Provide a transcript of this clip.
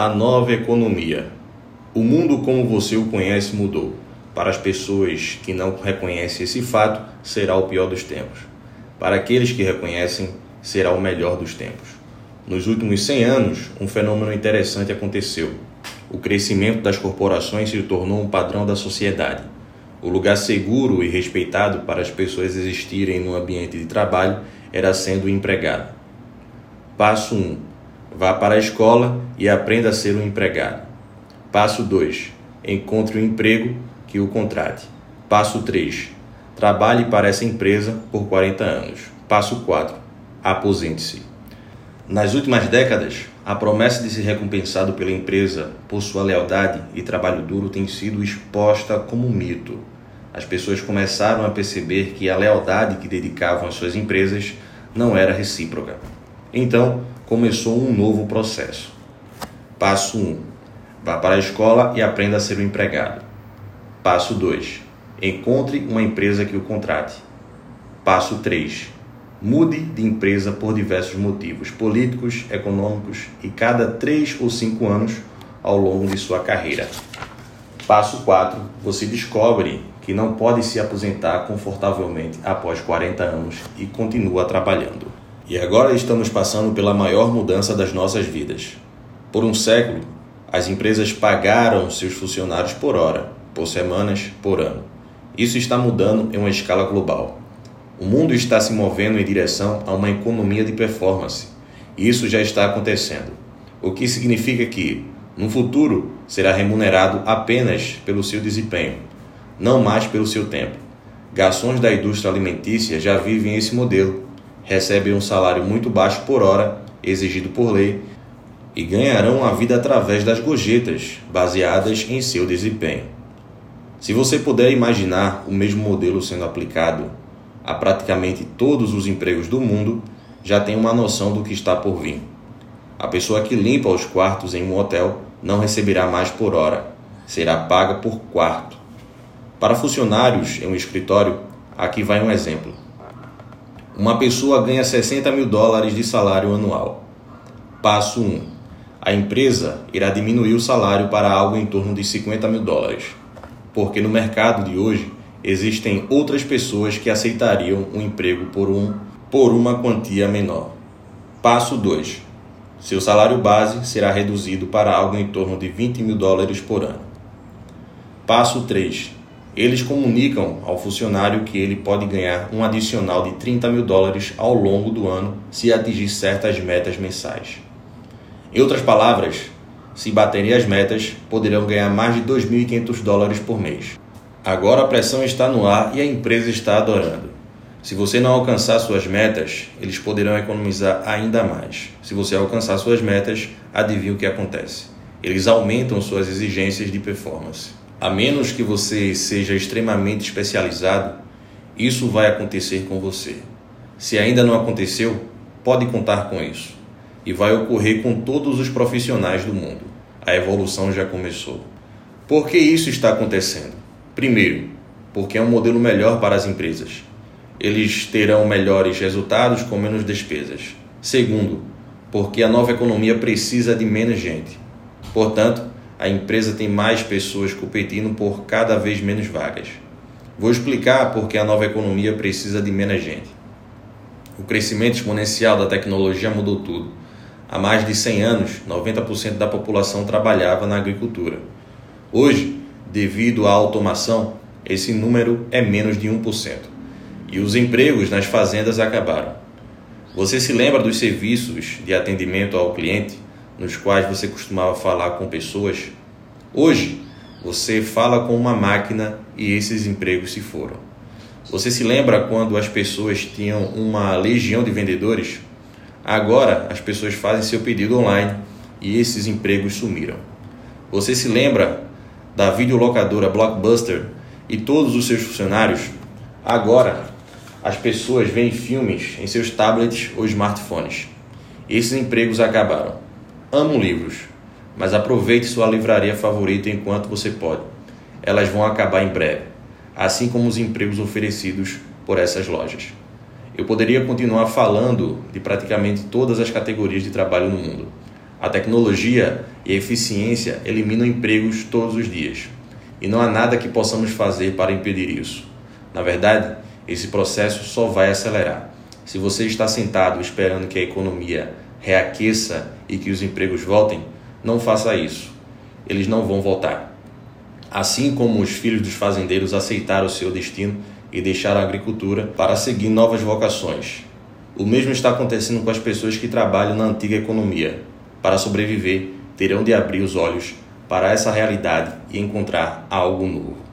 A nova economia. O mundo como você o conhece mudou. Para as pessoas que não reconhecem esse fato, será o pior dos tempos. Para aqueles que reconhecem, será o melhor dos tempos. Nos últimos 100 anos, um fenômeno interessante aconteceu. O crescimento das corporações se tornou um padrão da sociedade. O lugar seguro e respeitado para as pessoas existirem no ambiente de trabalho era sendo o empregado. Passo 1 Vá para a escola e aprenda a ser um empregado. Passo 2. Encontre um emprego que o contrate. Passo 3. Trabalhe para essa empresa por 40 anos. Passo 4. Aposente-se. Nas últimas décadas, a promessa de ser recompensado pela empresa por sua lealdade e trabalho duro tem sido exposta como um mito. As pessoas começaram a perceber que a lealdade que dedicavam às suas empresas não era recíproca. Então, começou um novo processo. Passo 1. Um, vá para a escola e aprenda a ser um empregado. Passo 2. Encontre uma empresa que o contrate. Passo 3. Mude de empresa por diversos motivos políticos, econômicos e cada 3 ou 5 anos ao longo de sua carreira. Passo 4. Você descobre que não pode se aposentar confortavelmente após 40 anos e continua trabalhando. E agora estamos passando pela maior mudança das nossas vidas. Por um século, as empresas pagaram seus funcionários por hora, por semanas, por ano. Isso está mudando em uma escala global. O mundo está se movendo em direção a uma economia de performance. E isso já está acontecendo. O que significa que, no futuro, será remunerado apenas pelo seu desempenho, não mais pelo seu tempo. Garçons da indústria alimentícia já vivem esse modelo recebem um salário muito baixo por hora, exigido por lei, e ganharão a vida através das gorjetas, baseadas em seu desempenho. Se você puder imaginar o mesmo modelo sendo aplicado a praticamente todos os empregos do mundo, já tem uma noção do que está por vir. A pessoa que limpa os quartos em um hotel não receberá mais por hora, será paga por quarto. Para funcionários em um escritório, aqui vai um exemplo. Uma pessoa ganha 60 mil dólares de salário anual. Passo 1. A empresa irá diminuir o salário para algo em torno de 50 mil dólares, porque no mercado de hoje existem outras pessoas que aceitariam um emprego por, um, por uma quantia menor. Passo 2. Seu salário base será reduzido para algo em torno de 20 mil dólares por ano. Passo 3 eles comunicam ao funcionário que ele pode ganhar um adicional de 30 mil dólares ao longo do ano se atingir certas metas mensais. Em outras palavras, se baterem as metas, poderão ganhar mais de 2.500 dólares por mês. Agora a pressão está no ar e a empresa está adorando. Se você não alcançar suas metas, eles poderão economizar ainda mais. Se você alcançar suas metas, adivinha o que acontece? Eles aumentam suas exigências de performance. A menos que você seja extremamente especializado, isso vai acontecer com você. Se ainda não aconteceu, pode contar com isso. E vai ocorrer com todos os profissionais do mundo. A evolução já começou. Por que isso está acontecendo? Primeiro, porque é um modelo melhor para as empresas. Eles terão melhores resultados com menos despesas. Segundo, porque a nova economia precisa de menos gente. Portanto, a empresa tem mais pessoas competindo por cada vez menos vagas. Vou explicar por que a nova economia precisa de menos gente. O crescimento exponencial da tecnologia mudou tudo. Há mais de 100 anos, 90% da população trabalhava na agricultura. Hoje, devido à automação, esse número é menos de 1%. E os empregos nas fazendas acabaram. Você se lembra dos serviços de atendimento ao cliente? Nos quais você costumava falar com pessoas, hoje você fala com uma máquina e esses empregos se foram. Você se lembra quando as pessoas tinham uma legião de vendedores? Agora as pessoas fazem seu pedido online e esses empregos sumiram. Você se lembra da videolocadora Blockbuster e todos os seus funcionários? Agora as pessoas veem filmes em seus tablets ou smartphones. Esses empregos acabaram. Amo livros, mas aproveite sua livraria favorita enquanto você pode. Elas vão acabar em breve, assim como os empregos oferecidos por essas lojas. Eu poderia continuar falando de praticamente todas as categorias de trabalho no mundo. A tecnologia e a eficiência eliminam empregos todos os dias. E não há nada que possamos fazer para impedir isso. Na verdade, esse processo só vai acelerar. Se você está sentado esperando que a economia reaqueça e que os empregos voltem, não faça isso. Eles não vão voltar. Assim como os filhos dos fazendeiros aceitaram o seu destino e deixaram a agricultura para seguir novas vocações. O mesmo está acontecendo com as pessoas que trabalham na antiga economia. Para sobreviver, terão de abrir os olhos para essa realidade e encontrar algo novo.